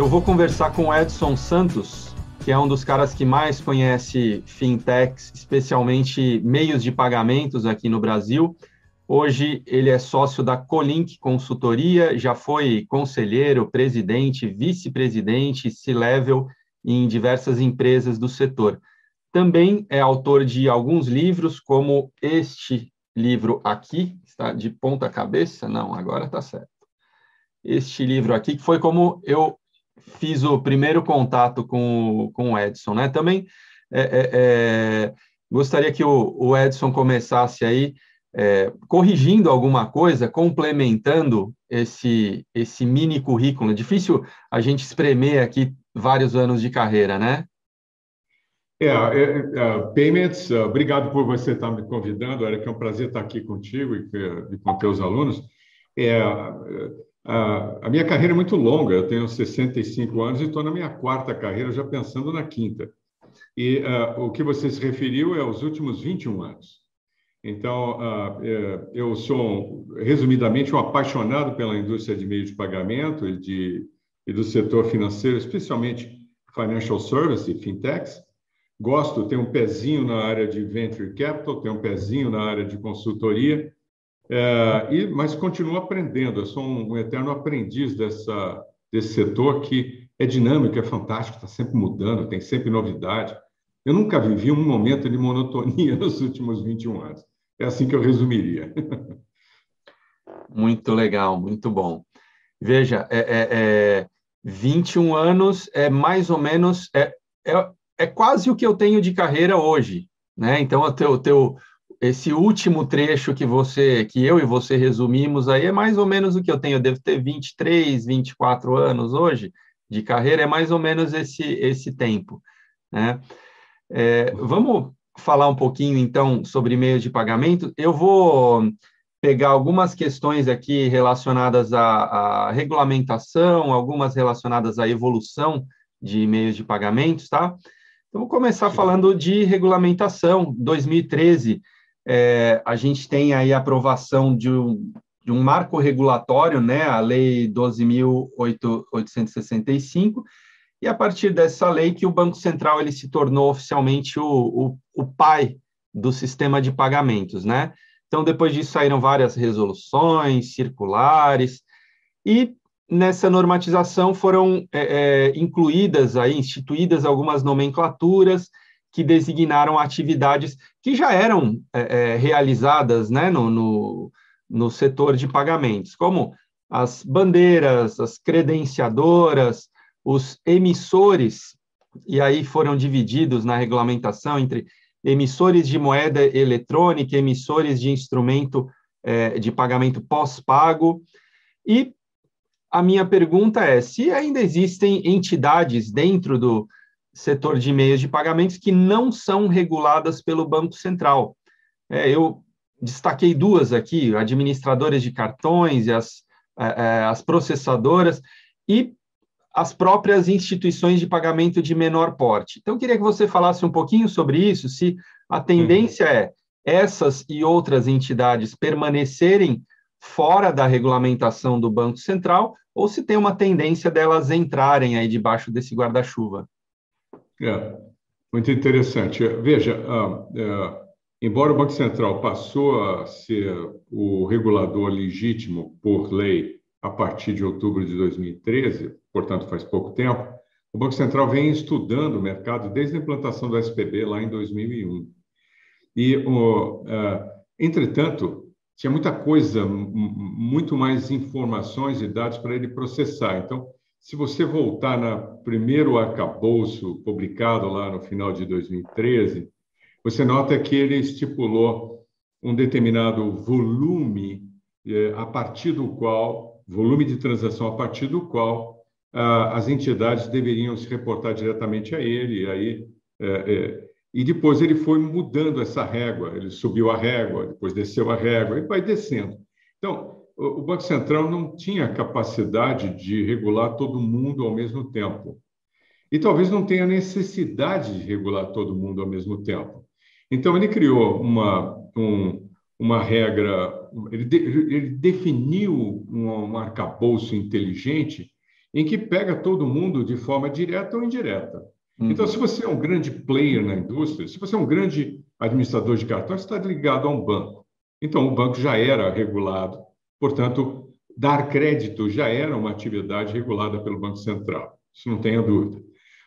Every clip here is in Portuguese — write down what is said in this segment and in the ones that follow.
Eu vou conversar com o Edson Santos, que é um dos caras que mais conhece fintechs, especialmente meios de pagamentos aqui no Brasil. Hoje ele é sócio da Colink Consultoria, já foi conselheiro, presidente, vice-presidente, C-level em diversas empresas do setor. Também é autor de alguns livros, como este livro aqui, está de ponta cabeça? Não, agora está certo. Este livro aqui, que foi como eu fiz o primeiro contato com, com o Edson, né? Também é, é, é, gostaria que o, o, Edson começasse aí é, corrigindo alguma coisa, complementando esse, esse mini currículo. É difícil a gente espremer aqui vários anos de carreira, né? É, Payments, obrigado por você estar me convidando, que é um prazer estar aqui contigo e, e com teus alunos. É, a, minha carreira é muito longa, eu tenho 65 anos e estou na minha quarta carreira, já pensando na quinta. E uh, o que você se referiu é os últimos 21 anos. Então, uh, eu sou, resumidamente, um apaixonado pela indústria de meios de pagamento e, de, e do setor financeiro, especialmente financial service, fintechs. Gosto, tenho um pezinho na área de venture capital, tenho um pezinho na área de consultoria é, e, mas continuo aprendendo, eu sou um, um eterno aprendiz dessa, desse setor que é dinâmico, é fantástico, está sempre mudando, tem sempre novidade. Eu nunca vivi um momento de monotonia nos últimos 21 anos. É assim que eu resumiria. Muito legal, muito bom. Veja, é, é, é 21 anos é mais ou menos, é, é, é quase o que eu tenho de carreira hoje. Né? Então, o teu, teu, esse último trecho que você, que eu e você resumimos aí é mais ou menos o que eu tenho. Eu devo ter 23, 24 anos hoje de carreira, é mais ou menos esse, esse tempo. Né? É, vamos falar um pouquinho, então, sobre meios de pagamento. Eu vou pegar algumas questões aqui relacionadas à, à regulamentação, algumas relacionadas à evolução de meios de pagamentos, tá? Então, vou começar falando de regulamentação. 2013 é, a gente tem aí a aprovação de um, de um marco regulatório, né, a Lei 12.865, e a partir dessa lei que o Banco Central ele se tornou oficialmente o, o, o pai do sistema de pagamentos, né? Então, depois disso saíram várias resoluções, circulares, e nessa normatização foram é, é, incluídas aí, instituídas algumas nomenclaturas que designaram atividades que já eram é, é, realizadas né, no, no, no, setor de pagamentos, como as bandeiras, as credenciadoras, os emissores, e aí foram divididos na regulamentação entre emissores de moeda eletrônica, emissores de instrumento é, de pagamento pós-pago, e a minha pergunta é: se ainda existem entidades dentro do, setor de meios de pagamentos que não são reguladas pelo Banco Central. É, eu destaquei duas aqui, administradoras de cartões e as, é, é, as processadoras e as próprias instituições de pagamento de menor porte. Então, queria que você falasse um pouquinho sobre isso, se a tendência é essas e outras entidades permanecerem fora da regulamentação do Banco Central ou se tem uma tendência delas entrarem aí debaixo desse guarda-chuva. É, muito interessante. Veja, ah, é, embora o Banco Central passou a ser o regulador legítimo por lei a partir de outubro de 2013, portanto faz pouco tempo, o Banco Central vem estudando o mercado desde a implantação do SPB lá em 2001. E, o, uh, entretanto, tinha muita coisa, muito mais informações e dados para ele processar. Então, se você voltar no primeiro arcabouço publicado lá no final de 2013, você nota que ele estipulou um determinado volume eh, a partir do qual, volume de transação a partir do qual ah, as entidades deveriam se reportar diretamente a ele. E, aí, eh, eh, e depois ele foi mudando essa régua, ele subiu a régua, depois desceu a régua e vai descendo. Então, o Banco Central não tinha capacidade de regular todo mundo ao mesmo tempo. E talvez não tenha necessidade de regular todo mundo ao mesmo tempo. Então, ele criou uma, um, uma regra, ele, de, ele definiu um, um arcabouço inteligente em que pega todo mundo de forma direta ou indireta. Uhum. Então, se você é um grande player na indústria, se você é um grande administrador de cartões, está ligado a um banco. Então, o banco já era regulado, portanto, dar crédito já era uma atividade regulada pelo Banco Central, isso não tenha dúvida.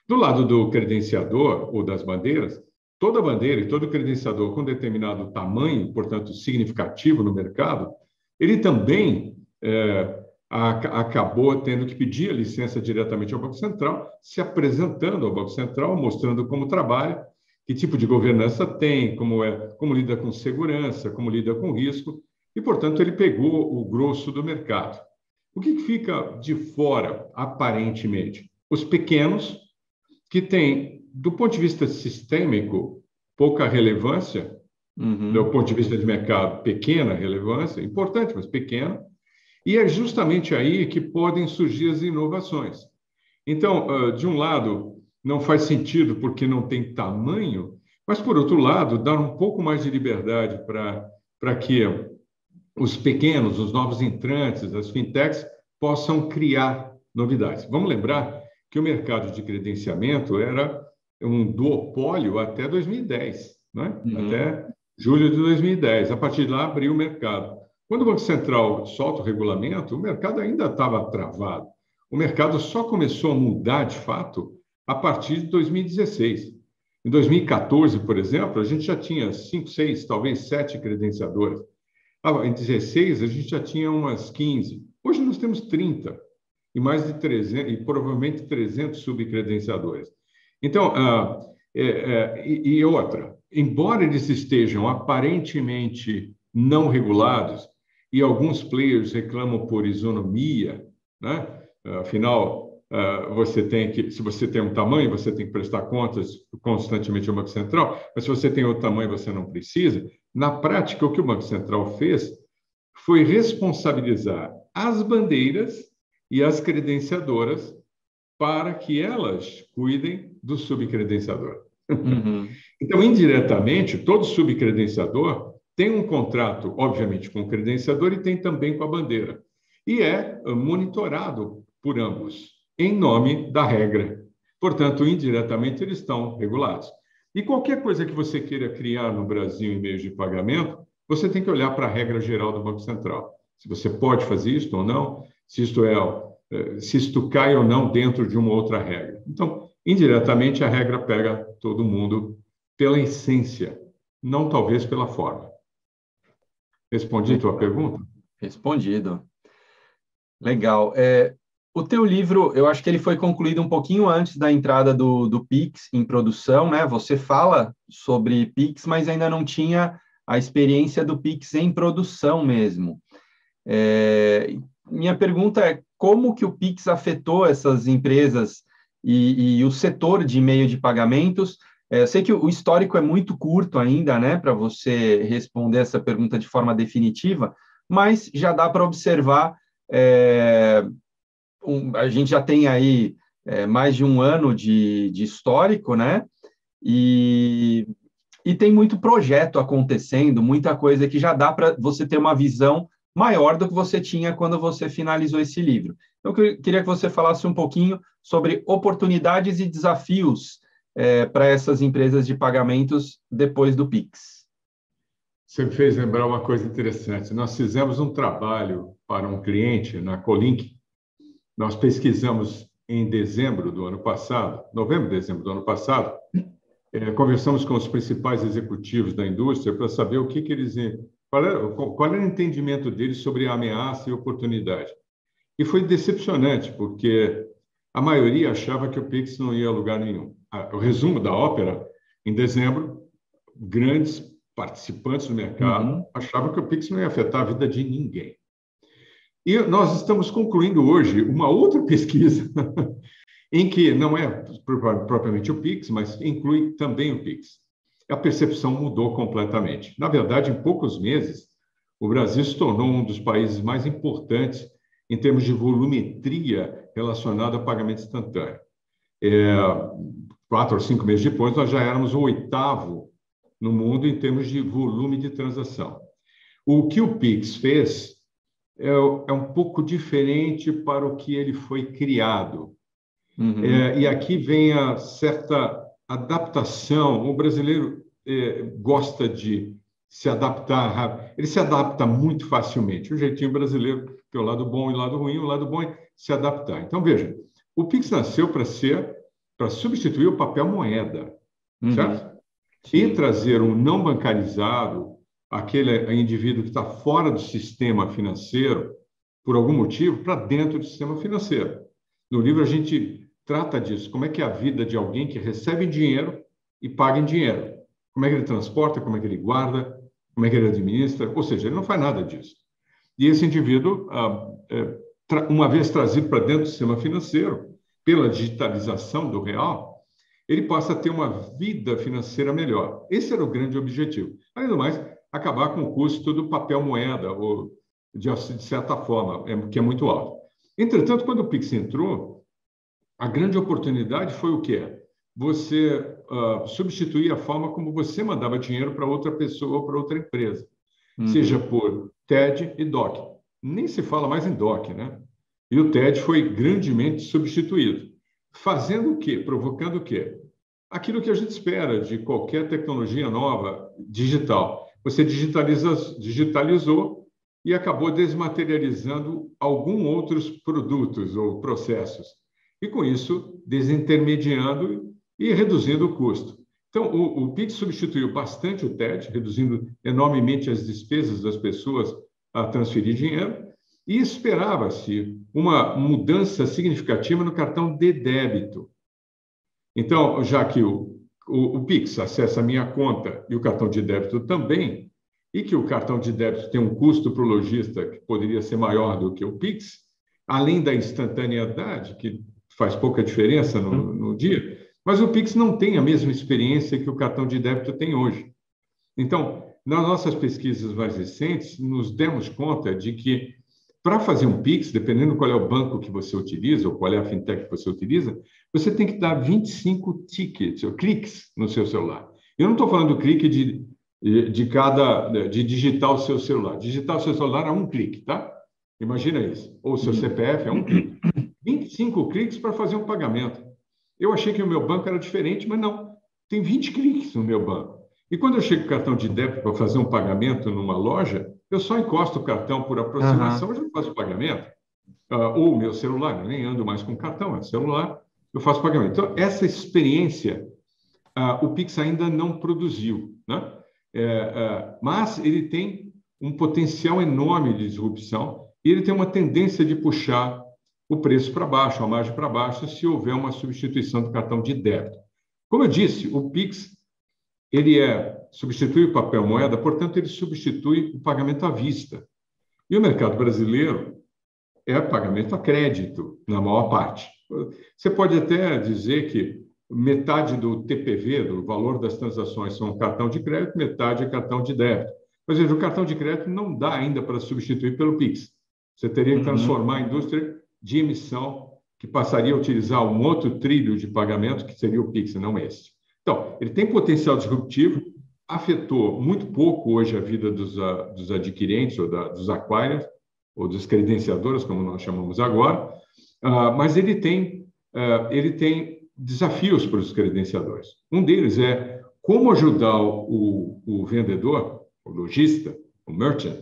Do lado do credenciador ou das bandeiras, toda bandeira e todo credenciador com determinado tamanho, portanto, significativo no mercado, ele também é, acabou tendo que pedir a licença diretamente ao Banco Central, se apresentando ao Banco Central, mostrando como trabalha, que tipo de governança tem, como é, como lida com segurança, como lida com risco, e portanto ele pegou o grosso do mercado. O que fica de fora, aparentemente? Os pequenos, que têm, do ponto de vista sistêmico, pouca relevância, uhum. do ponto de vista de mercado, pequena relevância, importante, mas pequena, e é justamente aí que podem surgir as inovações. Então, de um lado, não faz sentido porque não tem tamanho, mas, por outro lado, dar um pouco mais de liberdade para que os pequenos, os novos entrantes, as fintechs, possam criar novidades. Vamos lembrar que o mercado de credenciamento era um duopólio até 2010, né? Uhum. até julho de 2010. A partir de lá, abriu o mercado. Quando o Banco Central solta o regulamento, o mercado ainda estava travado. O mercado só começou a mudar de fato a partir de 2016. Em 2014, por exemplo, a gente já tinha cinco, seis, talvez sete credenciadores. Em 2016, a gente já tinha umas 15. Hoje nós temos 30 e mais de 300, e provavelmente 300 subcredenciadores. Então, ah, é, é, e, e outra, embora eles estejam aparentemente não regulados, e alguns players reclamam por isonomia, né? Afinal, você tem que, se você tem um tamanho, você tem que prestar contas constantemente ao Banco Central, mas se você tem outro tamanho, você não precisa. Na prática, o que o Banco Central fez foi responsabilizar as bandeiras e as credenciadoras para que elas cuidem do subcredenciador. Uhum. Então, indiretamente, todo subcredenciador tem um contrato, obviamente, com o credenciador e tem também com a bandeira. E é monitorado por ambos, em nome da regra. Portanto, indiretamente, eles estão regulados. E qualquer coisa que você queira criar no Brasil em meio de pagamento, você tem que olhar para a regra geral do Banco Central. Se você pode fazer isso ou não, se isto é, eh, se isto cai ou não dentro de uma outra regra. Então, indiretamente, a regra pega todo mundo pela essência, não talvez pela forma. Respondi a tua pergunta? Respondido. Legal. É, o teu livro, eu acho que ele foi concluído um pouquinho antes da entrada do, do Pix em produção, né? Você fala sobre Pix, mas ainda não tinha a experiência do Pix em produção mesmo. É, minha pergunta é como que o Pix afetou essas empresas e, e o setor de meio de pagamentos é, eu sei que o histórico é muito curto ainda, né, para você responder essa pergunta de forma definitiva, mas já dá para observar. É, um, a gente já tem aí é, mais de um ano de, de histórico, né? E, e tem muito projeto acontecendo, muita coisa que já dá para você ter uma visão maior do que você tinha quando você finalizou esse livro. Então, eu queria que você falasse um pouquinho sobre oportunidades e desafios é, para essas empresas de pagamentos depois do Pix. Você me fez lembrar uma coisa interessante. Nós fizemos um trabalho para um cliente na Colink. Nós pesquisamos em dezembro do ano passado, novembro, dezembro do ano passado, é, conversamos com os principais executivos da indústria para saber o que, que eles qual era, qual era o entendimento deles sobre a ameaça e oportunidade. E foi decepcionante, porque a maioria achava que o Pix não ia a lugar nenhum o resumo da ópera, em dezembro, grandes participantes do mercado uhum. achavam que o Pix não ia afetar a vida de ninguém. E nós estamos concluindo hoje uma outra pesquisa em que não é propriamente o Pix, mas inclui também o Pix. A percepção mudou completamente. Na verdade, em poucos meses, o Brasil se tornou um dos países mais importantes em termos de volumetria relacionada a pagamento instantâneo. É, quatro ou cinco meses depois, nós já éramos o oitavo no mundo em termos de volume de transação. O que o Pix fez é, é um pouco diferente para o que ele foi criado. Uhum. É, e aqui vem a certa adaptação. O brasileiro é, gosta de se adaptar, ele se adapta muito facilmente. O jeitinho brasileiro tem o lado bom e o lado ruim, o lado bom é se adaptar. Então, veja, o Pix nasceu para ser, para substituir o papel moeda, uhum. certo? E trazer um não bancarizado, aquele indivíduo que está fora do sistema financeiro, por algum motivo, para dentro do sistema financeiro. No livro a gente trata disso, como é que é a vida de alguém que recebe dinheiro e paga em dinheiro. Como é que ele transporta, como é que ele guarda, como é que ele administra, ou seja, ele não faz nada disso. E esse indivíduo, ah, é, uma vez trazido para dentro do sistema financeiro, pela digitalização do real, ele passa a ter uma vida financeira melhor. Esse era o grande objetivo. Além do mais, acabar com o custo do papel moeda, ou de, de certa forma, é, que é muito alto. Entretanto, quando o Pix entrou, a grande oportunidade foi o quê? Você uh, substituir a forma como você mandava dinheiro para outra pessoa ou para outra empresa, uhum. seja por TED e DOC. Nem se fala mais em DOC, né? E o TED foi grandemente substituído. Fazendo o quê? Provocando o quê? Aquilo que a gente espera de qualquer tecnologia nova digital. Você digitalizou e acabou desmaterializando alguns outros produtos ou processos. E com isso, desintermediando e reduzindo o custo. Então, o, o Pix substituiu bastante o TED, reduzindo enormemente as despesas das pessoas a transferir dinheiro, e esperava-se uma mudança significativa no cartão de débito. Então, já que o, o, o Pix acessa a minha conta e o cartão de débito também, e que o cartão de débito tem um custo para o lojista que poderia ser maior do que o Pix, além da instantaneidade, que faz pouca diferença no, no dia, mas o Pix não tem a mesma experiência que o cartão de débito tem hoje. Então, nas nossas pesquisas mais recentes, nos demos conta de que para fazer um Pix, dependendo qual é o banco que você utiliza ou qual é a fintech que você utiliza, você tem que dar 25 tickets, ou cliques no seu celular. Eu não estou falando do clique de, de cada, de digitar o seu celular. Digitar o seu celular é um clique, tá? Imagina isso. Ou o seu CPF é um clique. 25 cliques para fazer um pagamento. Eu achei que o meu banco era diferente, mas não. Tem 20 cliques no meu banco. E quando eu chego com o cartão de débito para fazer um pagamento numa loja, eu só encosto o cartão por aproximação uhum. já faço o pagamento. Uh, ou meu celular, eu nem ando mais com cartão, é celular, eu faço o pagamento. Então, essa experiência uh, o Pix ainda não produziu, né? É, uh, mas ele tem um potencial enorme de disrupção e ele tem uma tendência de puxar o preço para baixo, a margem para baixo, se houver uma substituição do cartão de débito. Como eu disse, o Pix ele é substitui o papel moeda, portanto, ele substitui o pagamento à vista. E o mercado brasileiro é pagamento a crédito, na maior parte. Você pode até dizer que metade do TPV, do valor das transações, são cartão de crédito, metade é cartão de débito. Mas veja, o cartão de crédito não dá ainda para substituir pelo Pix. Você teria que uhum. transformar a indústria de emissão, que passaria a utilizar um outro trilho de pagamento, que seria o Pix, não esse. Então, ele tem potencial disruptivo, afetou muito pouco hoje a vida dos, uh, dos adquirentes ou da, dos acquirers, ou dos credenciadores, como nós chamamos agora, uh, mas ele tem, uh, ele tem desafios para os credenciadores. Um deles é como ajudar o, o vendedor, o lojista, o merchant,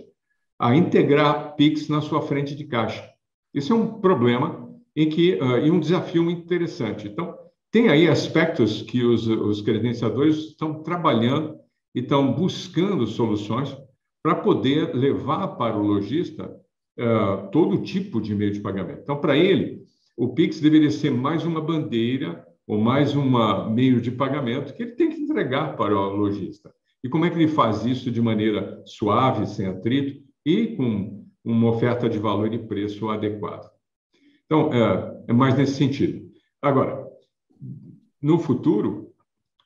a integrar Pix na sua frente de caixa. Isso é um problema em que, e um desafio muito interessante. Então, tem aí aspectos que os, os credenciadores estão trabalhando e estão buscando soluções para poder levar para o lojista uh, todo tipo de meio de pagamento. Então, para ele, o Pix deveria ser mais uma bandeira ou mais um meio de pagamento que ele tem que entregar para o lojista. E como é que ele faz isso de maneira suave, sem atrito e com uma oferta de valor e preço adequado? Então, é, é mais nesse sentido. Agora, no futuro,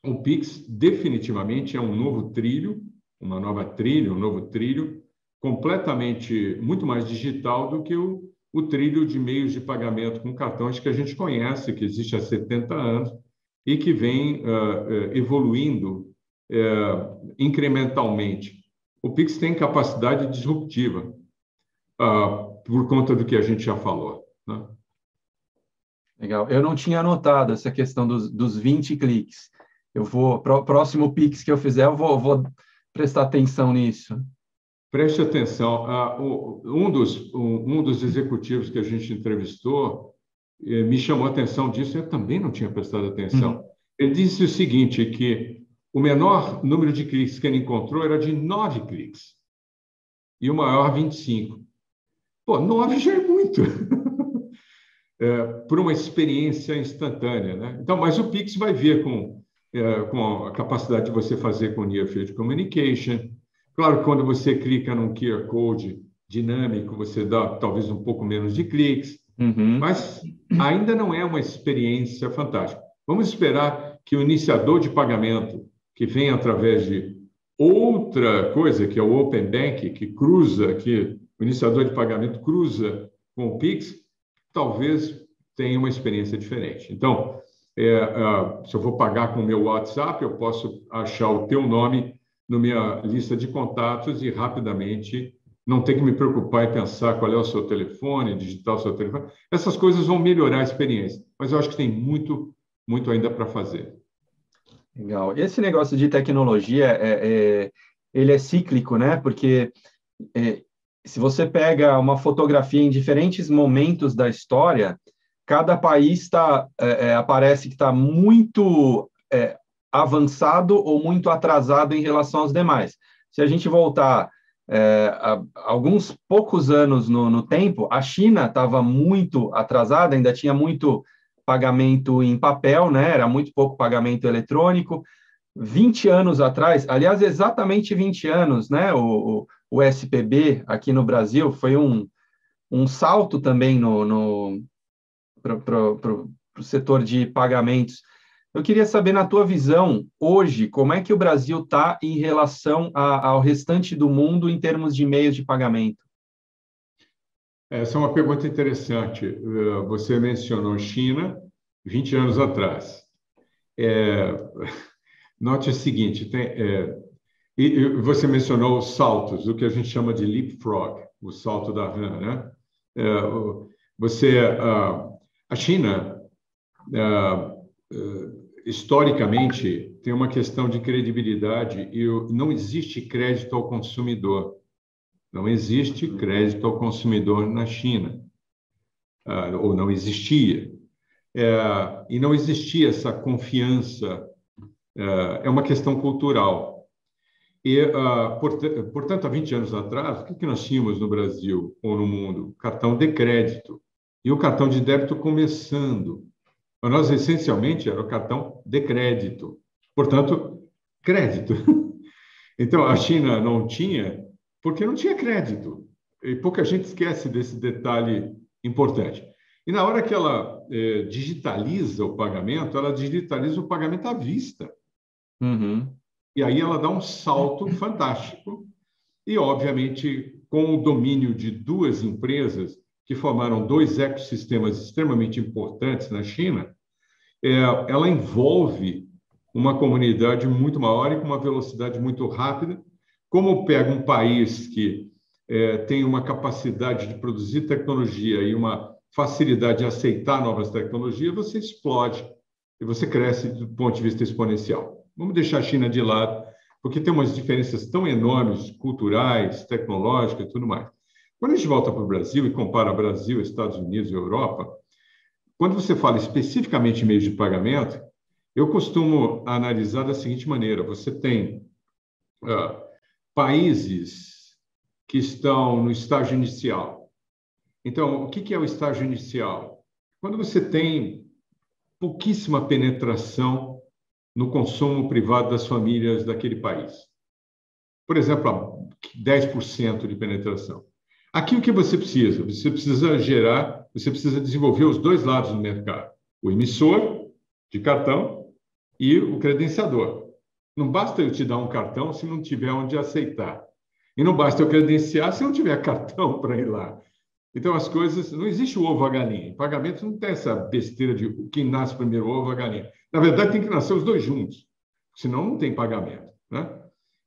o Pix definitivamente é um novo trilho, uma nova trilha, um novo trilho, completamente muito mais digital do que o, o trilho de meios de pagamento com cartões que a gente conhece, que existe há 70 anos e que vem uh, evoluindo uh, incrementalmente. O Pix tem capacidade disruptiva. uh, por conta do que a gente já falou. Né? Legal. Eu não tinha anotado essa questão dos, dos 20 cliques. Eu vou, próximo Pix que eu fizer, eu vou, vou prestar atenção nisso. Preste atenção. Uh, um, dos, um, dos executivos que a gente entrevistou eh, me chamou a atenção disso, eu também não tinha prestado atenção. Uhum. Ele disse o seguinte, que o menor número de cliques que ele encontrou era de nove cliques e o maior 25. Pô, nove já é muito. é, por uma experiência instantânea. Né? Então, mas o Pix vai vir com, é, com a capacidade de você fazer com Near Field Communication. Claro quando você clica num QR Code dinâmico, você dá talvez um pouco menos de cliques, uhum. mas ainda não é uma experiência fantástica. Vamos esperar que o iniciador de pagamento, que vem através de outra coisa, que é o Open Bank, que cruza, que o iniciador de pagamento cruza com o Pix, talvez tenha uma experiência diferente. Então, é, uh, se eu vou pagar com o meu WhatsApp, eu posso achar o teu nome na minha lista de contatos e rapidamente não ter que me preocupar e pensar qual é o seu telefone, digitar o seu telefone. Essas coisas vão melhorar a experiência, mas eu acho que tem muito, muito ainda para fazer. Legal. Esse negócio de tecnologia, é, é, ele é cíclico, né? Porque é, se você pega uma fotografia em diferentes momentos da história, cada país tá, é, é aparece que está muito é, avançado ou muito atrasado em relação aos demais. Se a gente voltar é, a, alguns poucos anos no, no tempo, a China estava muito atrasada, ainda tinha muito pagamento em papel, né? Era muito pouco pagamento eletrônico. 20 anos atrás, aliás, exatamente 20 anos, né? O, o, o SPB aqui no Brasil foi um, um salto também no, no para o setor de pagamentos. Eu queria saber, na tua visão, hoje, como é que o Brasil está em relação a, ao restante do mundo em termos de meios de pagamento? Essa é uma pergunta interessante. Eh, você mencionou China 20 anos atrás. É, note o seguinte: tem, é, e, você mencionou os saltos, o que a gente chama de leapfrog, o salto da rã, né? É, você, a, a China, historicamente, tem uma questão de credibilidade e não existe crédito ao consumidor. Não existe crédito ao consumidor na China, ah, ou não existia. É, e não existia essa confiança, é, é uma questão cultural. E, ah, portanto, há 20 anos atrás, o que nós tínhamos no Brasil ou no mundo? Cartão de crédito. E o cartão de débito começando. Nós, essencialmente, era o cartão de crédito. Portanto, crédito. Então, a China não tinha porque não tinha crédito. E pouca gente esquece desse detalhe importante. E na hora que ela é, digitaliza o pagamento, ela digitaliza o pagamento à vista. Uhum. E aí ela dá um salto fantástico. E, obviamente, com o domínio de duas empresas que formaram dois ecossistemas extremamente importantes na China, é, ela envolve uma comunidade muito maior e com uma velocidade muito rápida como pega um país que é, tem uma capacidade de produzir tecnologia e uma facilidade de aceitar novas tecnologias, você explode e você cresce do ponto de vista exponencial. Vamos deixar a China de lado, porque tem umas diferenças tão enormes, culturais, tecnológicas e tudo mais. Quando a gente volta para o Brasil e compara Brasil, Estados Unidos e Europa, quando você fala especificamente em meios de pagamento, eu costumo analisar da seguinte maneira: você tem uh, países que estão no estágio inicial. Então, o que é o estágio inicial? Quando você tem pouquíssima penetração no consumo privado das famílias daquele país. Por exemplo, 10% de penetração. Aqui o que você precisa? Você precisa gerar, você precisa desenvolver os dois lados do mercado: o emissor de cartão e o credenciador. Não basta eu te dar um cartão se não tiver onde aceitar. E não basta eu credenciar se não tiver cartão para ir lá. Então, as coisas. Não existe o ovo a galinha. Em pagamento não tem essa besteira de quem nasce primeiro, o ovo a galinha. Na verdade, tem que nascer os dois juntos. Senão, não tem pagamento. Né?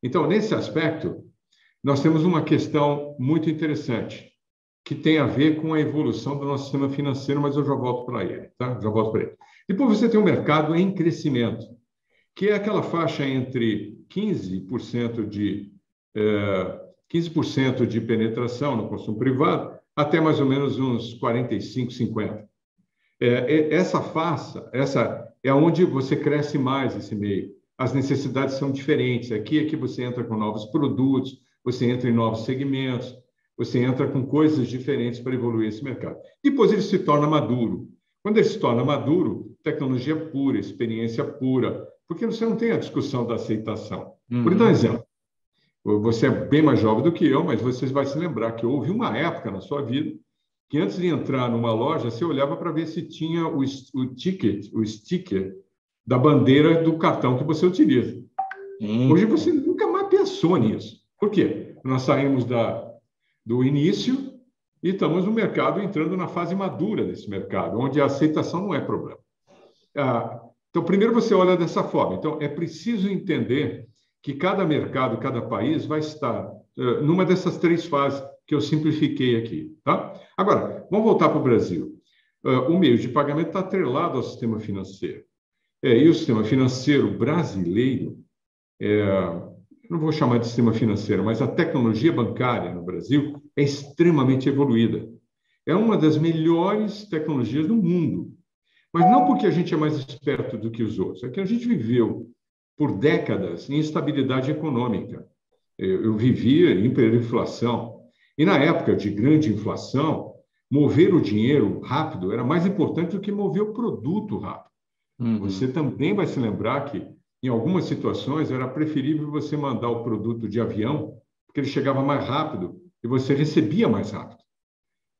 Então, nesse aspecto, nós temos uma questão muito interessante. que tem a ver com a evolução do nosso sistema financeiro, mas eu já volto para ele, tá? Já volto para ele. Depois você tem um mercado em crescimento, que é aquela faixa entre 15% de é, 15% de penetração no consumo privado até mais ou menos uns 45, 50. É, essa faixa, essa é onde você cresce mais esse meio. As necessidades são diferentes. Aqui é que você entra com novos produtos, você entra em novos segmentos, você entra com coisas diferentes para evoluir esse mercado. Depois ele se torna maduro. Quando ele se torna maduro, tecnologia pura, experiência pura, porque você não tem a discussão da aceitação. Uhum. Por dar um exemplo, você é bem mais jovem do que eu, mas você vai se lembrar que houve uma época na sua vida que antes de entrar numa loja, você olhava para ver se tinha o, o ticket, o sticker da bandeira do cartão que você utiliza. Hum. Hoje você nunca mais pensou nisso. Por quê? Nós saímos da, do início e estamos no mercado entrando na fase madura desse mercado, onde a aceitação não é problema. Ah, então, primeiro você olha dessa forma. Então, é preciso entender que cada mercado, cada país vai estar uh, numa dessas três fases que eu simplifiquei aqui. Tá? Agora, vamos voltar para o Brasil. Uh, o meio de pagamento está atrelado ao sistema financeiro. É, e o sistema financeiro brasileiro, é, não vou chamar de sistema financeiro, mas a tecnologia bancária no Brasil é extremamente evoluída. É uma das melhores tecnologias do mundo. Mas não porque a gente é mais esperto do que os outros, é que a gente viveu por décadas em instabilidade econômica. Eu, eu vivia em hiperinflação. E na época de grande inflação, mover o dinheiro rápido era mais importante do que mover o produto rápido. Uhum. Você também vai se lembrar que, em algumas situações, era preferível você mandar o produto de avião, porque ele chegava mais rápido e você recebia mais rápido.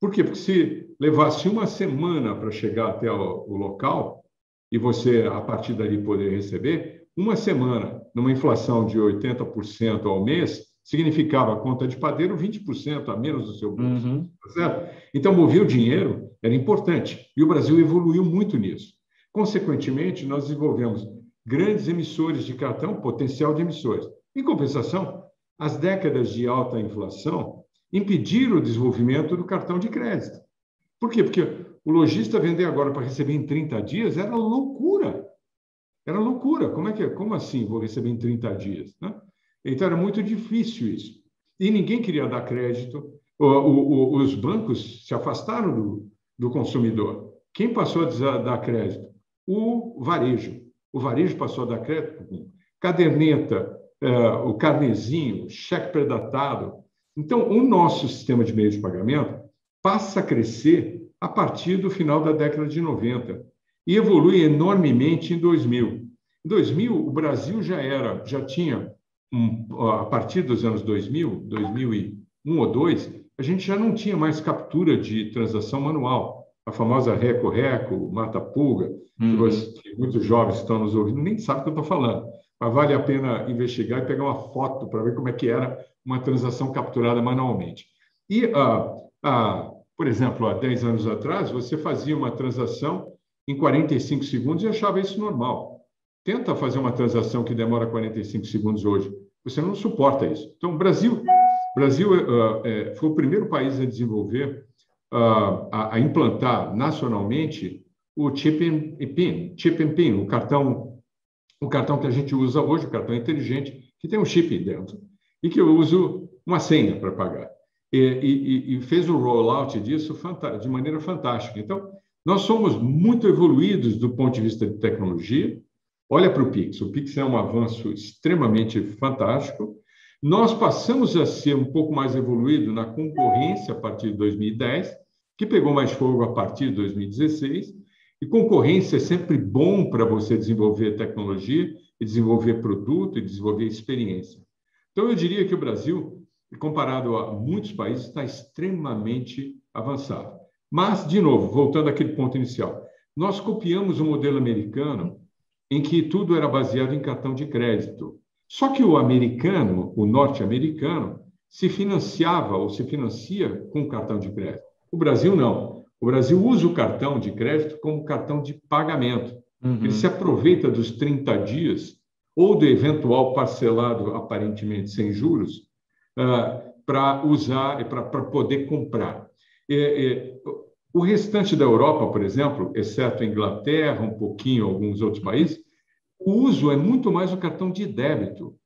Por quê? Porque se levasse uma semana para chegar até o, o local e você, a partir dali, poder receber, uma semana, numa inflação de 80% ao mês, significava a conta de padeiro 20% a menos do seu bolso. Uhum. Tá certo? Então, mover o dinheiro era importante. E o Brasil evoluiu muito nisso. Consequentemente, nós desenvolvemos grandes emissores de cartão, potencial de emissores. Em compensação, as décadas de alta inflação impediram o desenvolvimento do cartão de crédito. Por quê? Porque o lojista vender agora para receber em 30 dias era loucura. Era loucura. Como é que é? Como assim vou receber em 30 dias? Né? Então era muito difícil isso. E ninguém queria dar crédito. O, o, os bancos se afastaram do, do consumidor. Quem passou a dar crédito? O varejo. O varejo passou a dar crédito com caderneta, é, o carnezinho, cheque predatado. Então, o nosso sistema de meio de pagamento passa a crescer a partir do final da década de 90 e evolui enormemente em 2000. Em 2000, o Brasil já era, já tinha, um, a partir dos anos 2000, 2001 ou 2002, a gente já não tinha mais captura de transação manual. A famosa Reco-Reco, Mata-Pulga, uhum. que, muitos jovens estão nos ouvindo, nem sabem o que eu estou falando. Mas vale a pena investigar e pegar uma foto para ver como é que era uma transação capturada manualmente. E, ah, ah, por exemplo, há 10 anos atrás, você fazia uma transação em 45 segundos e achava isso normal. Tenta fazer uma transação que demora 45 segundos hoje. Você não suporta isso. Então, Brasil, Brasil uh, é, foi o primeiro país a desenvolver, uh, a, a, implantar nacionalmente o chip and PIN, chip and PIN, o cartão, o cartão que a gente usa hoje, o cartão inteligente, que tem um chip dentro e que eu uso uma senha para pagar. E, e, e fez o rollout disso de maneira fantástica. Então, nós somos muito evoluídos do ponto de vista de tecnologia. Olha para o Pix. O Pix é um avanço extremamente fantástico. Nós passamos a ser um pouco mais evoluído na concorrência a partir de 2010, que pegou mais fogo a partir de 2016. E concorrência é sempre bom para você desenvolver tecnologia, e desenvolver produto e desenvolver experiência. Então, eu diria que o Brasil, comparado a muitos países, está extremamente avançado. Mas, de novo, voltando àquele ponto inicial, nós copiamos o modelo americano em que tudo era baseado em cartão de crédito. Só que o americano, o norte-americano, se financiava ou se financia com cartão de crédito. O Brasil não. O Brasil usa o cartão de crédito como cartão de pagamento. Uhum. Ele se aproveita dos 30 dias ou do eventual parcelado aparentemente sem juros uh, para usar e para poder comprar. É, é, o restante da Europa, por exemplo, exceto a Inglaterra, um pouquinho alguns outros países, o uso é muito mais o cartão de débito.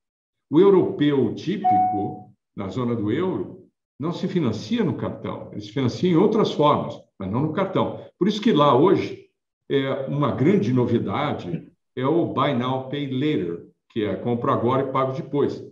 O europeu típico, na zona do euro, não se financia no cartão, ele se financia em outras formas, mas não no cartão. Por isso que lá hoje é uma grande novidade é o Buy Now, Pay Later, que é compro agora e pago depois.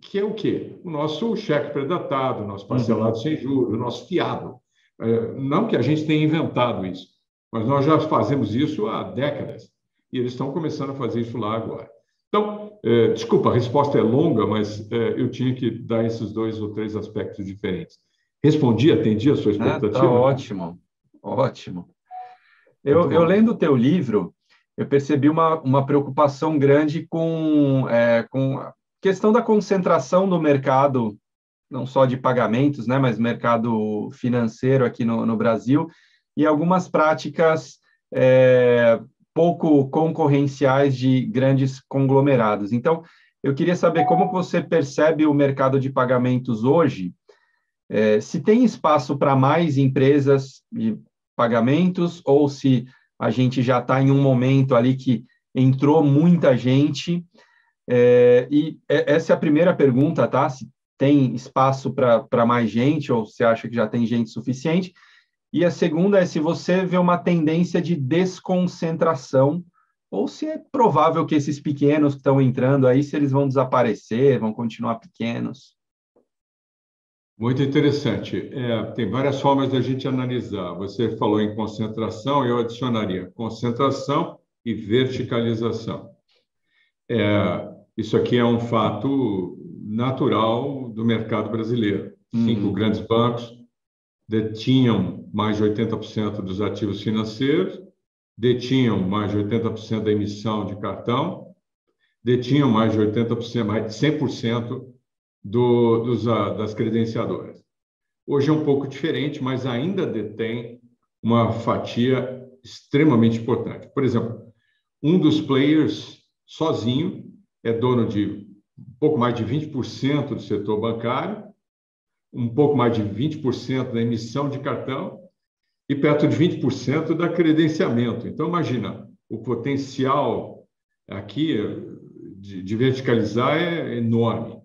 Que é o quê? O nosso cheque predatado, o nosso parcelado uhum. sem juros, o nosso fiado. É, não que a gente tenha inventado isso, mas nós já fazemos isso há décadas. E eles estão começando a fazer isso lá agora. Então, é, desculpa, a resposta é longa, mas é, eu tinha que dar esses dois ou três aspectos diferentes. Respondi, atendi a sua expectativa? Está ótimo, ótimo. Eu, eu lendo o teu livro, eu percebi uma, uma preocupação grande com, é, com a questão da concentração do mercado, não só de pagamentos, né, mas mercado financeiro aqui no, no Brasil, e algumas práticas é, pouco concorrenciais de grandes conglomerados. Então, eu queria saber como você percebe o mercado de pagamentos hoje, é, se tem espaço para mais empresas de pagamentos ou se a gente já está em um momento ali que entrou muita gente. É, e é, essa é a primeira pergunta, tá? Se tem espaço para mais gente ou se acha que já tem gente suficiente. E a segunda é se você vê uma tendência de desconcentração ou se é provável que esses pequenos que estão entrando aí, se eles vão desaparecer, vão continuar pequenos. Muito interessante. É, tem várias formas da gente analisar. Você falou em concentração, eu adicionaria concentração e verticalização. É, isso aqui é um fato natural do mercado brasileiro. Cinco uhum. grandes bancos detinham mais de 80% dos ativos financeiros, detinham mais de 80% da emissão de cartão, detinham mais de 80%, mais de 100% do, dos, uh, das credenciadoras. Hoje é um pouco diferente, mas ainda detém uma fatia extremamente importante. Por exemplo, um dos players sozinho é dono de pouco mais de 20% do setor bancário, um pouco mais de 20% da emissão de cartão e perto de 20% da credenciamento. Então, imagina, o potencial aqui de, de verticalizar é enorme.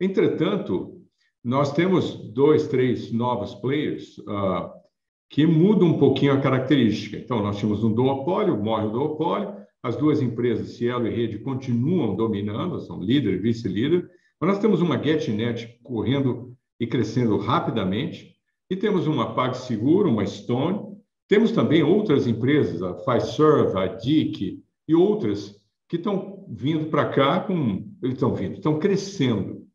Entretanto, nós temos dois, três novos players uh, que mudam um pouquinho a característica. Então, nós tínhamos um duopólio, morre o duopólio, as duas empresas, Cielo e Rede, continuam dominando, são líder e vice-líder, mas nós temos uma GetNet correndo e crescendo rapidamente, e temos uma PagSeguro, uma Stone, temos também outras empresas, a Fiserv, a DIC e outras que estão vindo para cá com, estão vindo, estão crescendo.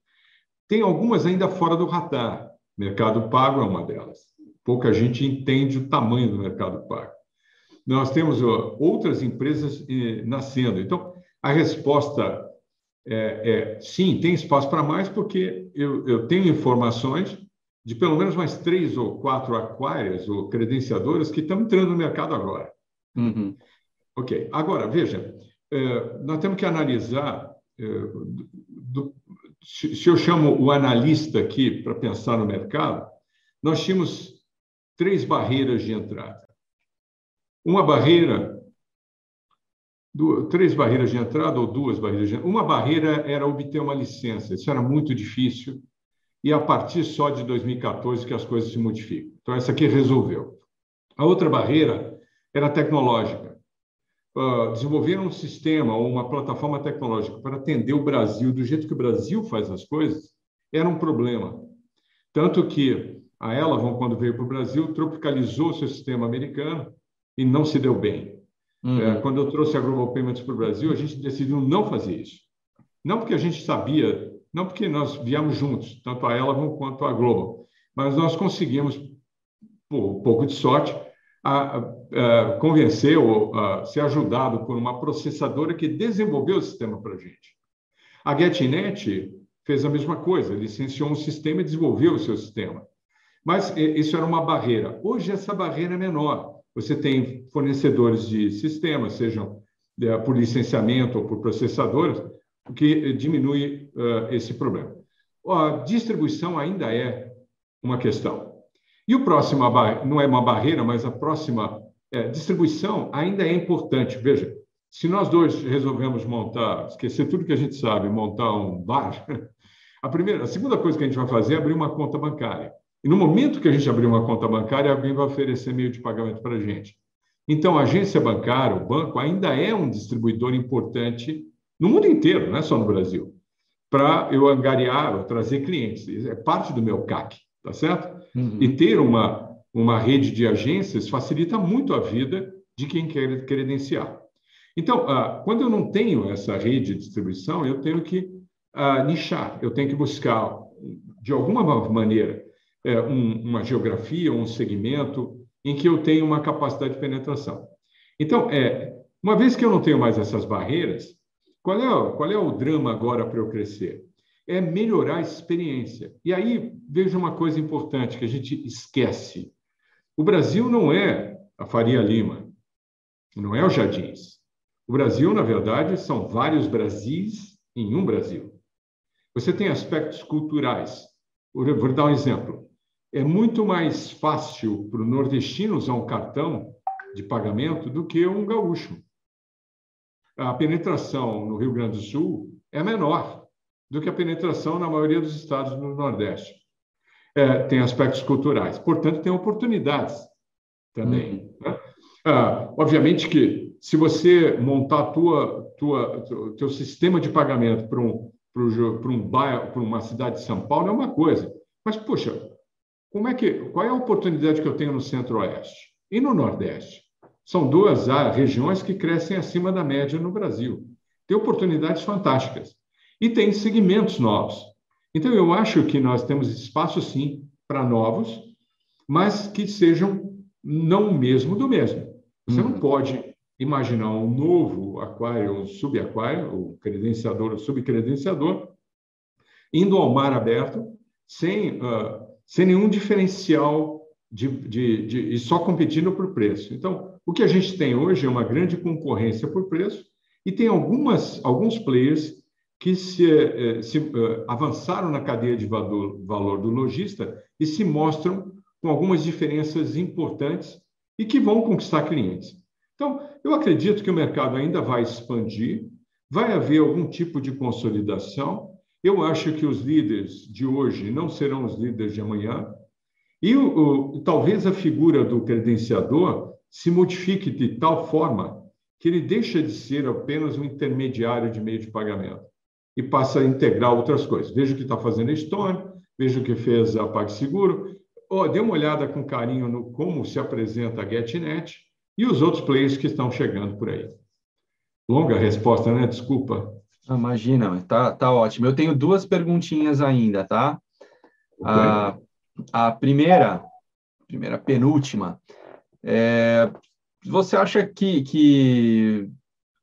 Tem algumas ainda fora do radar. Mercado Pago é uma delas. Pouca gente entende o tamanho do Mercado Pago. Nós temos outras empresas eh, nascendo. Então, a resposta é, é, sim, tem espaço para mais, porque eu, eu, tenho informações de pelo menos mais três ou quatro aquárias ou credenciadoras que estão entrando no mercado agora. Uhum. Ok. Agora, veja, é, nós temos que analisar é, do, se eu chamo o analista aqui para pensar no mercado, nós tínhamos três barreiras de entrada. Uma barreira, duas, três barreiras de entrada ou duas barreiras de entrada. Uma barreira era obter uma licença, isso era muito difícil, e a partir só de 2014 que as coisas se modificam. Então, essa aqui resolveu. A outra barreira era tecnológica uh, desenvolver um sistema ou uma plataforma tecnológica para atender o Brasil do jeito que o Brasil faz as coisas, era um problema. Tanto que a Elavon, quando veio para o Brasil, tropicalizou seu sistema americano e não se deu bem. Uhum. É, quando eu trouxe a Global Payments para o Brasil, a gente decidiu não fazer isso. Não porque a gente sabia, não porque nós viemos juntos, tanto a Elavon quanto a Global, mas nós conseguimos, por pouco de sorte, a, a convencer ou a ser ajudado por uma processadora que desenvolveu o sistema para a gente. A GetNet fez a mesma coisa, licenciou um sistema e desenvolveu o seu sistema. Mas isso era uma barreira. Hoje, essa barreira é menor. Você tem fornecedores de sistemas, sejam é, por licenciamento ou por processadores, o que diminui uh, esse problema. A distribuição ainda é uma questão. E o próximo, não é uma barreira, mas a próxima é, distribuição ainda é importante. Veja, se nós dois resolvemos montar, esquecer tudo que a gente sabe, montar um bar, a primeira, a segunda coisa que a gente vai fazer é abrir uma conta bancária. E no momento que a gente abrir uma conta bancária, alguém vai oferecer meio de pagamento para a gente. Então, a agência bancária, o banco, ainda é um distribuidor importante no mundo inteiro, não é só no Brasil, para eu angariar ou trazer clientes. É parte do meu CAC, tá certo? Uhum. E ter uma, uma rede de agências facilita muito a vida de quem quer credenciar. Então, ah, quando eu não tenho essa rede de distribuição, eu tenho que ah, nichar, eu tenho que buscar, de alguma maneira, é, um, uma geografia, um segmento em que eu tenho uma capacidade de penetração. Então, é, uma vez que eu não tenho mais essas barreiras, qual é, qual é o drama agora para eu crescer? É melhorar a experiência. E aí, veja uma coisa importante que a gente esquece. O Brasil não é a Faria Lima, não é o Jardins. O Brasil, na verdade, são vários Brasis em um Brasil. Você tem aspectos culturais. Vou dar um exemplo é muito mais fácil para o nordestino usar um cartão de pagamento do que um gaúcho. A penetração no Rio Grande do Sul é menor do que a penetração na maioria dos estados do Nordeste. É, tem aspectos culturais, portanto, tem oportunidades também. Uhum. Né? Ah, obviamente que se você montar tua, tua, teu sistema de pagamento para um, para um para uma cidade de São Paulo é uma coisa, mas poxa, como é que, qual é a oportunidade que eu tenho no Centro-Oeste e no Nordeste? São duas regiões que crescem acima da média no Brasil. Tem oportunidades fantásticas e tem segmentos novos. Então, eu acho que nós temos espaço, sim, para novos, mas que sejam não o mesmo do mesmo. Você não uhum. pode imaginar um novo aquário, um subaquário, o credenciador, o subcredenciador, indo ao mar aberto, sem uh, sem nenhum diferencial de, de, de, e só competindo por preço. Então, o que a gente tem hoje é uma grande concorrência por preço e tem algumas, alguns players que se, eh, se uh, avançaram na cadeia de valor, valor do lojista e se mostram com algumas diferenças importantes e que vão conquistar clientes. Então, eu acredito que o mercado ainda vai expandir, vai haver algum tipo de consolidação, eu acho que os líderes de hoje não serão os líderes de amanhã. E o, o, talvez a figura do credenciador se modifique de tal forma que ele deixa de ser apenas um intermediário de meio de pagamento e passa a integrar outras coisas. Veja o que está fazendo a Stone, veja o que fez a PagSeguro. Oh, dê uma olhada com carinho no como se apresenta a GetNet e os outros players que estão chegando por aí. Longa resposta, né? Desculpa. Imagina, tá, tá ótimo. Eu tenho duas perguntinhas ainda, tá? A, a primeira, primeira penúltima, é, você acha que, que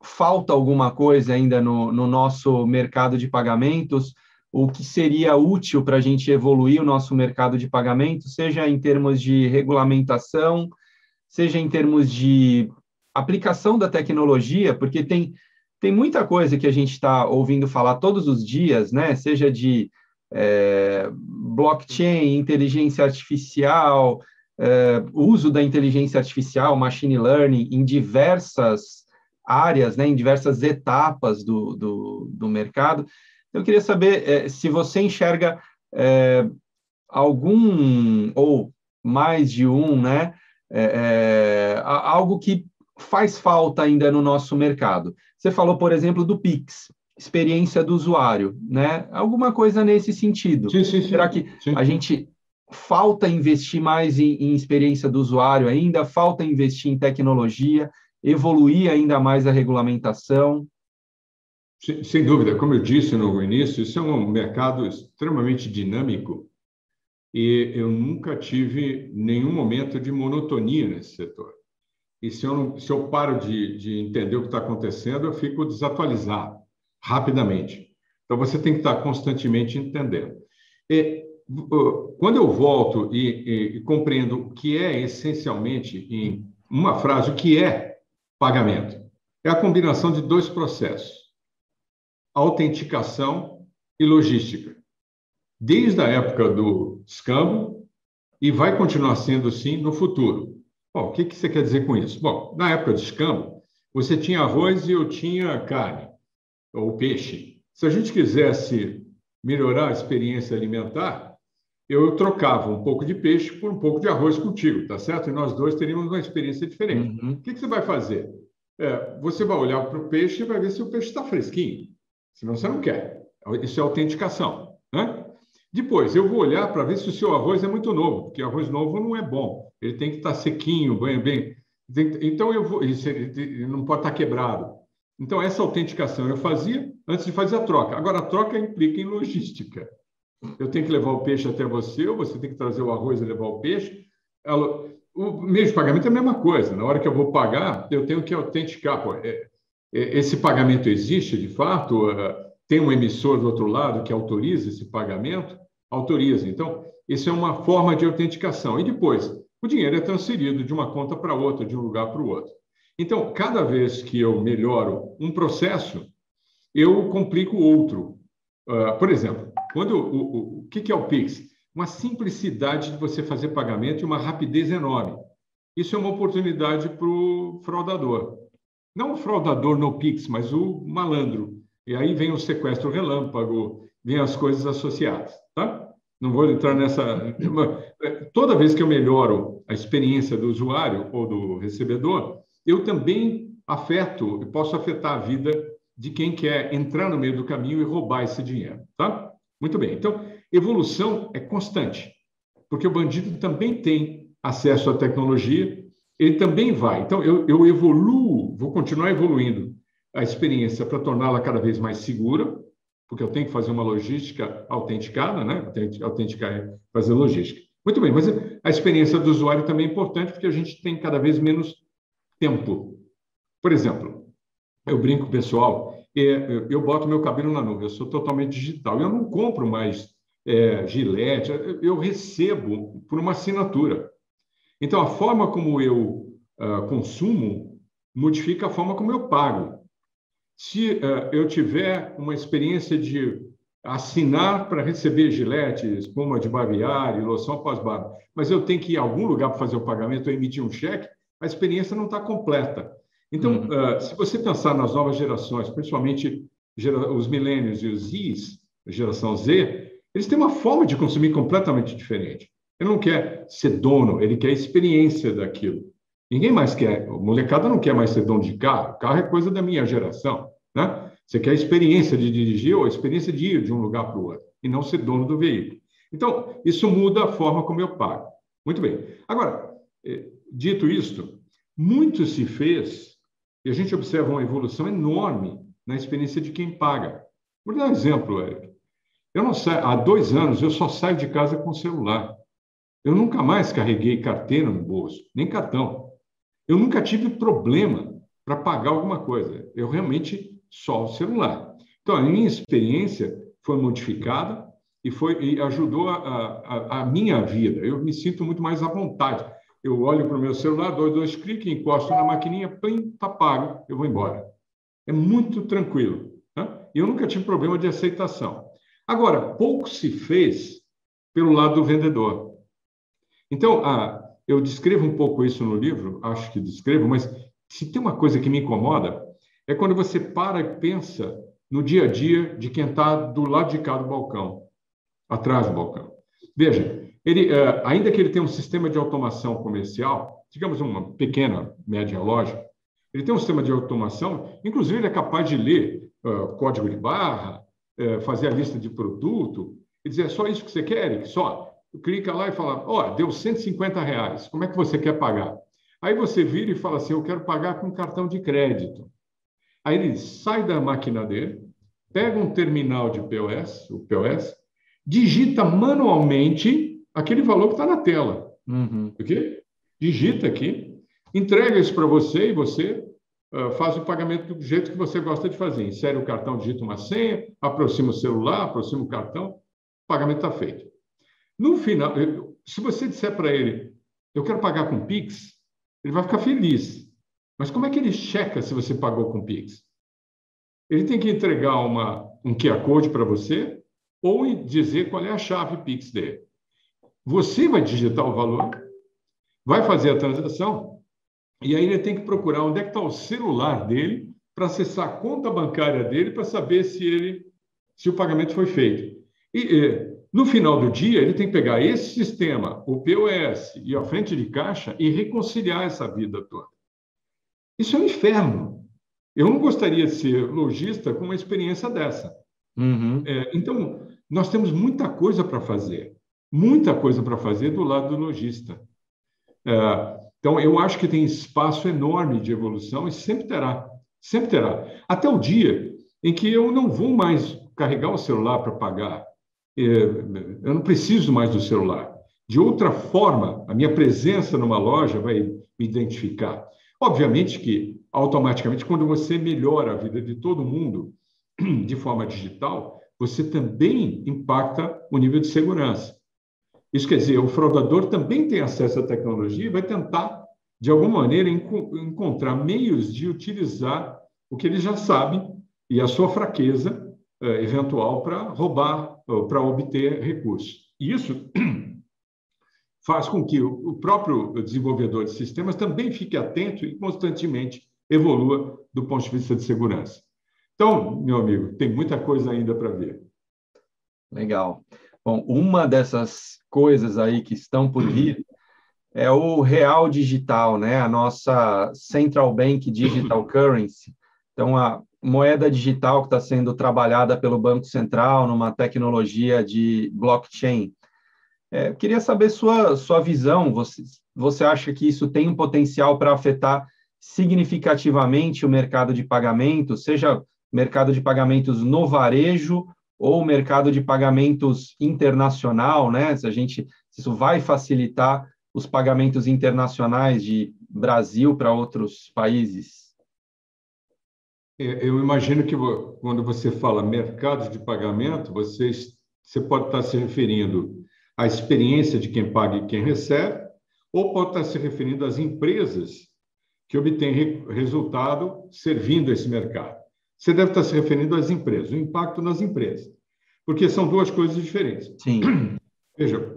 falta alguma coisa ainda no, no nosso mercado de pagamentos? O que seria útil para a gente evoluir o nosso mercado de pagamentos, seja em termos de regulamentação, seja em termos de aplicação da tecnologia, porque tem tem muita coisa que a gente está ouvindo falar todos os dias, né? Seja de é, blockchain, inteligência artificial, é, uso da inteligência artificial, machine learning em diversas áreas, né? Em diversas etapas do, do, do mercado. Eu queria saber é, se você enxerga é, algum ou mais de um, né? É, é, algo que faz falta ainda no nosso mercado. Você falou, por exemplo, do Pix, experiência do usuário, né? Alguma coisa nesse sentido. Sim, sim, sim. Será que a gente falta investir mais em, em, experiência do usuário ainda? Falta investir em tecnologia, evoluir ainda mais a regulamentação? Sem, sem dúvida, como eu disse no início, isso é um mercado extremamente dinâmico e eu nunca tive nenhum momento de monotonia nesse setor. E se eu, não, se eu paro de, de entender o que está acontecendo, eu fico desatualizado rapidamente. Então, você tem que estar constantemente entendendo. E, quando eu volto e, e, e compreendo o que é essencialmente, em uma frase, o que é pagamento? É a combinação de dois processos: autenticação e logística. Desde a época do escambo, e vai continuar sendo assim no futuro. Bom, o que, que você quer dizer com isso? Bom, na época de escambo, você tinha arroz e eu tinha carne, ou peixe. Se a gente quisesse melhorar a experiência alimentar, eu trocava um pouco de peixe por um pouco de arroz contigo, tá certo? E nós dois teríamos uma experiência diferente. Uhum. O que, que, você vai fazer? É, você vai olhar para o peixe e vai ver se o peixe está fresquinho. Senão você não quer. Isso é autenticação. Né? Depois, eu vou olhar para ver se o seu arroz é muito novo, porque arroz novo não é bom. Ele tem que estar tá sequinho, bem, bem. Então, eu vou, ele não pode estar tá quebrado. Então, essa autenticação eu fazia antes de fazer a troca. Agora, a troca implica em logística. Eu tenho que levar o peixe até você, ou você tem que trazer o arroz e levar o peixe. O meio de pagamento é a mesma coisa. Na hora que eu vou pagar, eu tenho que autenticar. Pô, é, é, esse pagamento existe de fato? É, tem um emissor do outro lado que autoriza esse pagamento? Autoriza. Então, isso é uma forma de autenticação. E depois, o dinheiro é transferido de uma conta para outra, de um lugar para o outro. Então, cada vez que eu melhoro um processo, eu complico outro. Uh, por exemplo, quando o, o, o que, é o Pix? Uma simplicidade de você fazer pagamento e uma rapidez enorme. Isso é uma oportunidade para o fraudador. Não o fraudador no Pix, mas o malandro. E aí vem o sequestro relâmpago, vem as coisas associadas. Tá? Não vou entrar nessa. Toda vez que eu melhoro a experiência do usuário ou do recebedor, eu também afeto, posso afetar a vida de quem quer entrar no meio do caminho e roubar esse dinheiro. Tá? Muito bem. Então, evolução é constante, porque o bandido também tem acesso à tecnologia, ele também vai. Então, eu, eu evoluo, vou continuar evoluindo a experiência para torná-la cada vez mais segura, porque eu tenho que fazer uma logística autenticada, né? Autenticar é fazer logística. Muito bem, mas a experiência do usuário também é importante, porque a gente tem cada vez menos tempo. Por exemplo, eu brinco, pessoal, é, eu boto meu cabelo na nuvem, eu sou totalmente digital. Eu não compro mais é, gilete, eu recebo por uma assinatura. Então, a forma como eu uh, consumo modifica a forma como eu pago. Se uh, eu tiver uma experiência de assinar para receber gilete, espuma de barbear e loção pós-barba, mas eu tenho que ir a algum lugar para fazer o pagamento ou emitir um cheque, a experiência não está completa. Então, uhum. uh, se você pensar nas novas gerações, principalmente gera os milênios e os Zs, geração Z, eles têm uma forma de consumir completamente diferente. Ele não quer ser dono, ele quer a experiência daquilo. Ninguém mais quer, o molecada não quer mais ser dono de carro, carro é coisa da minha geração, né? Você quer a experiência de dirigir ou a experiência de ir de um lugar para o outro, e não ser dono do veículo. Então, isso muda a forma como eu pago. Muito bem. Agora, eh, dito isto, muito se fez e a gente observa uma evolução enorme na experiência de quem paga. Vou dar um exemplo, Eric. Eu não saio, há dois anos eu só saio de casa com celular. Eu nunca mais carreguei carteira no bolso, nem cartão. Eu nunca tive problema para pagar alguma coisa. Eu realmente só o celular. Então, a minha experiência foi modificada e, foi, e ajudou a, a, a minha vida. Eu me sinto muito mais à vontade eu olho para o meu celular, dou dois cliques, encosto na maquininha, plim, está pago, eu vou embora. É muito tranquilo. Né? E eu nunca tive problema de aceitação. Agora, pouco se fez pelo lado do vendedor. Então, ah, eu descrevo um pouco isso no livro, acho que descrevo, mas se tem uma coisa que me incomoda, é quando você para e pensa no dia a dia de quem está do lado de cá do balcão, atrás do balcão. Veja, ele, uh, ainda que ele tenha um sistema de automação comercial, digamos uma pequena, média loja, ele tem um sistema de automação, inclusive ele é capaz de ler uh, código de barra, uh, fazer a lista de produto, e dizer, é só isso que você quer? Só. Clica lá e fala, ó, oh, deu 150 reais, como é que você quer pagar? Aí você vira e fala assim, eu quero pagar com cartão de crédito. Aí ele sai da máquina dele, pega um terminal de POS, o POS, digita manualmente aquele valor que está na tela. Uhum. Digita aqui, entrega isso para você e você uh, faz o pagamento do jeito que você gosta de fazer. Insere o cartão, digita uma senha, aproxima o celular, aproxima o cartão, o pagamento está feito. No final, se você disser para ele, eu quero pagar com Pix, ele vai ficar feliz. Mas como é que ele checa se você pagou com Pix? Ele tem que entregar uma, um QR Code para você ou dizer qual é a chave Pix dele. Você vai digitar o valor, vai fazer a transação, e aí ele tem que procurar onde é que está o celular dele para acessar a conta bancária dele para saber se ele se o pagamento foi feito. E, e no final do dia, ele tem que pegar esse sistema, o POS e a frente de caixa e reconciliar essa vida toda. Isso é um inferno. Eu não gostaria de ser lojista com uma experiência dessa. Uhum. É, então, nós temos muita coisa para fazer, muita coisa para fazer do lado do lojista. É, então, eu acho que tem espaço enorme de evolução e sempre terá, sempre terá. Até o dia em que eu não vou mais carregar o celular para pagar, eu não preciso mais do celular. De outra forma, a minha presença numa loja vai me identificar. Obviamente que, automaticamente, quando você melhora a vida de todo mundo de forma digital, você também impacta o nível de segurança. Isso quer dizer, o fraudador também tem acesso à tecnologia e vai tentar, de alguma maneira, encontrar meios de utilizar o que ele já sabe e a sua fraqueza eventual para roubar, para obter recursos. E isso faz com que o próprio desenvolvedor de sistemas também fique atento e constantemente evolua do ponto de vista de segurança. Então, meu amigo, tem muita coisa ainda para ver. Legal. Bom, uma dessas coisas aí que estão por vir é o real digital, né? A nossa Central Bank Digital Currency. Então, a moeda digital que está sendo trabalhada pelo Banco Central numa tecnologia de blockchain. É, queria saber sua, sua visão. Você, você acha que isso tem um potencial para afetar significativamente o mercado de pagamentos, seja mercado de pagamentos no varejo ou mercado de pagamentos internacional, né? Se a gente, se isso vai facilitar os pagamentos internacionais de Brasil para outros países? É, eu imagino que quando você fala mercado de pagamento, você, você pode estar se referindo à experiência de quem paga e quem recebe, ou pode estar se referindo às empresas que obtêm resultado servindo esse mercado. Você deve estar se referindo às empresas, o impacto nas empresas, porque são duas coisas diferentes. Sim. Veja,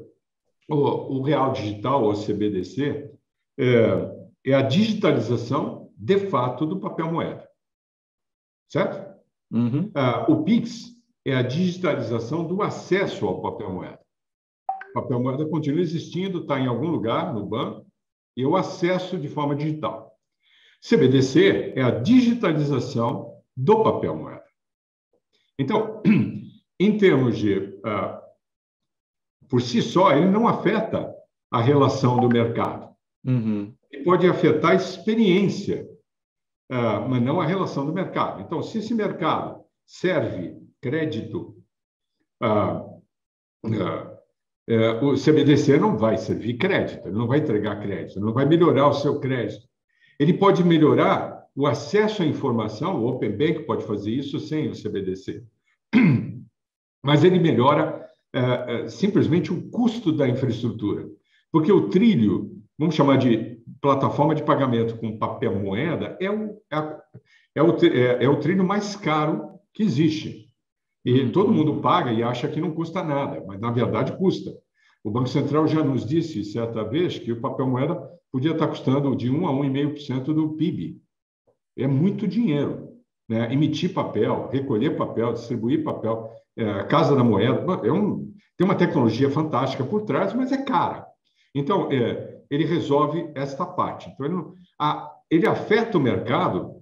o, o Real Digital, ou CBDC, é, é a digitalização, de fato, do papel moeda. Certo? Uhum. Ah, o PIX é a digitalização do acesso ao papel moeda. O papel moeda continua existindo, está em algum lugar no banco, e o acesso de forma digital. CBDC é a digitalização do papel moeda. Então, em termos de. Uh, por si só, ele não afeta a relação do mercado. Uhum. Ele pode afetar a experiência, mas não a relação do mercado. Então, se esse mercado serve crédito, uh, o CBDC não vai servir crédito, ele não vai entregar crédito, não vai melhorar o seu crédito. Ele pode melhorar o acesso à informação, o Open Bank pode fazer isso sem o CBDC, mas ele melhora é, é, simplesmente o custo da infraestrutura, porque o trilho, vamos chamar de plataforma de pagamento com papel moeda, é o, é, é o, é, é o trilho mais caro que existe. E uhum. todo mundo paga e acha que não custa nada, mas na verdade custa. O Banco Central já nos disse certa vez que o papel moeda podia estar custando de 1 a 1,5% do PIB. É muito dinheiro. Né? Emitir papel, recolher papel, distribuir papel, é, Casa da Moeda, é um, tem uma tecnologia fantástica por trás, mas é cara. Então, é, ele resolve esta parte. Então, ele, a, ele afeta o mercado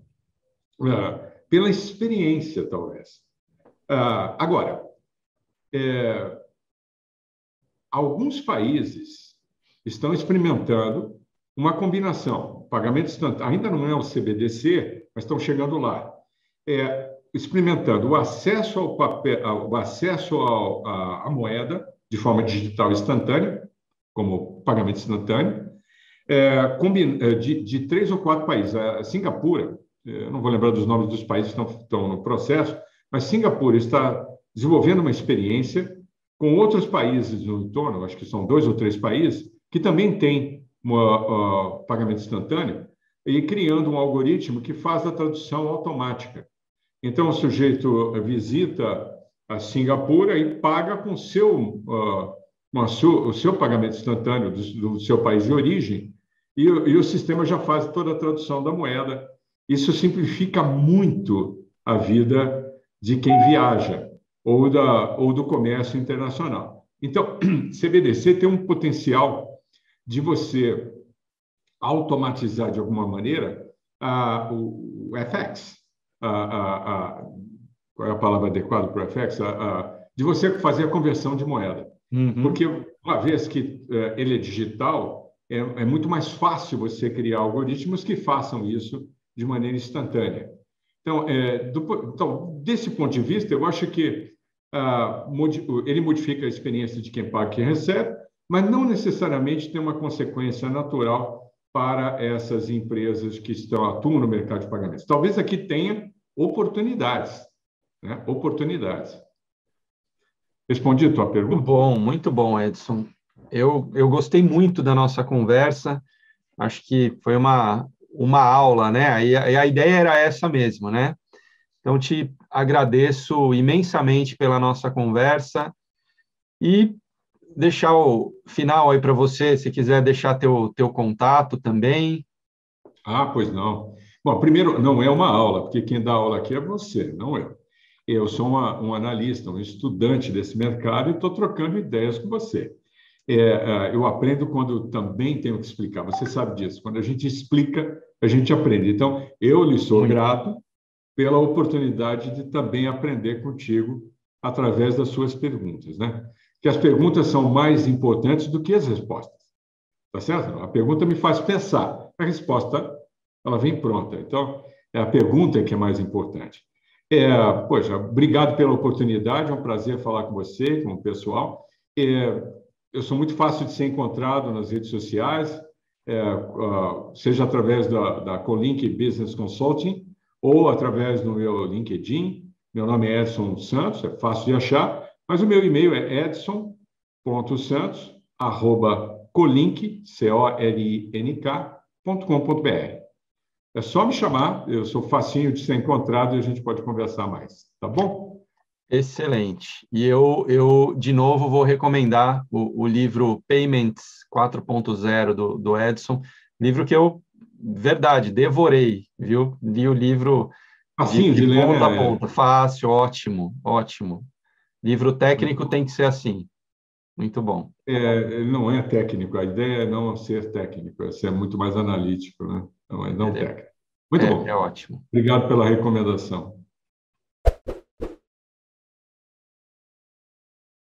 é, pela experiência, talvez. Ah, agora, é, alguns países estão experimentando uma combinação, pagamento instantâneo, ainda não é o CBDC, mas estão chegando lá, é, experimentando o acesso ao papel, o acesso à moeda de forma digital instantânea, como pagamento instantâneo, é, é, de, de, três ou quatro países. A Singapura, é, eu não vou lembrar dos nomes dos países que estão, estão no processo, mas Singapura está desenvolvendo uma experiência com outros países no entorno, acho que são dois ou três países, que também têm uh, pagamento instantâneo e criando um algoritmo que faz a tradução automática. Então, o sujeito visita a Singapura e paga com seu uh, o seu pagamento instantâneo do, seu país de origem e, o sistema já faz toda a tradução da moeda. Isso simplifica muito a vida de quem viaja ou, da, ou do comércio internacional. Então, CBDC tem um potencial de você automatizar de alguma maneira a, o, o FX, qual é a palavra adequada para o FX? de você fazer a conversão de moeda. Uhum. Porque, uma vez que uh, ele é digital, é, é, muito mais fácil você criar algoritmos que façam isso de maneira instantânea. Então, é, do, então desse ponto de vista, eu acho que uh, modi ele modifica a experiência de quem paga e quem recebe, mas não necessariamente tem uma consequência natural para essas empresas que estão atuam no mercado de pagamentos. Talvez aqui tenha oportunidades, né? oportunidades. Respondi a tua pergunta? Muito bom, muito bom, Edson. Eu, eu gostei muito da nossa conversa. Acho que foi uma, uma aula, né? E a, a ideia era essa mesmo, né? Então, te agradeço imensamente pela nossa conversa e deixar o final aí para você, se quiser deixar teu, teu contato também. Ah, pois não. Bom, primeiro, não é uma aula, porque quem dá aula aqui é você, não eu. Eu sou uma, um analista, um estudante desse mercado e estou trocando ideias com você. É, é, eu aprendo quando também tenho que explicar. Você sabe disso. Quando a gente explica, a gente aprende. Então, eu lhe sou grato pela oportunidade de também aprender contigo através das suas perguntas, né? Que as perguntas são mais importantes do que as respostas. Tá certo? A pergunta me faz pensar. A resposta, ela vem pronta. Então, é a pergunta que é mais importante. É, poxa, obrigado pela oportunidade, é um prazer falar com você, com o pessoal. É, eu sou muito fácil de ser encontrado nas redes sociais, é, uh, seja através da, da Colink Business Consulting ou através do meu LinkedIn. Meu nome é Edson Santos, é fácil de achar, mas o meu e-mail é edson.santos@colink, C-O-L-I-N-K.com.br. É só me chamar, eu sou facinho de ser encontrado e a gente pode conversar mais, tá bom? Excelente. E eu, eu de novo, vou recomendar o, o livro Payments 4.0 do, do Edson, livro que eu, verdade, devorei, viu? Li o livro Facinho de, de, de ler, ponta a né? ponta, fácil, ótimo, ótimo. Livro técnico tem que ser assim. Muito bom. É, não é técnico, a ideia é não ser técnico, é ser muito mais analítico, né? Não, não é, técnico. Muito é, bom. É ótimo. Obrigado pela recomendação.